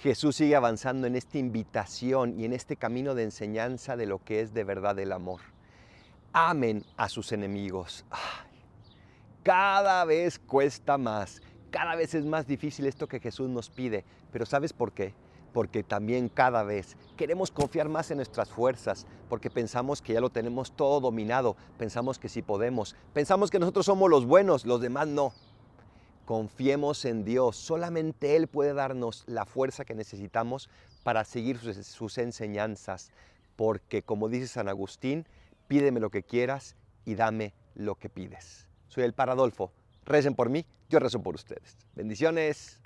Jesús sigue avanzando en esta invitación y en este camino de enseñanza de lo que es de verdad el amor. Amen a sus enemigos. Cada vez cuesta más, cada vez es más difícil esto que Jesús nos pide, pero ¿sabes por qué? Porque también cada vez queremos confiar más en nuestras fuerzas, porque pensamos que ya lo tenemos todo dominado, pensamos que sí podemos, pensamos que nosotros somos los buenos, los demás no. Confiemos en Dios, solamente Él puede darnos la fuerza que necesitamos para seguir sus, enseñanzas, porque como dice San Agustín, pídeme lo que quieras y dame lo que pides. Soy el Paradolfo. Recen por mí, yo rezo por ustedes. Bendiciones.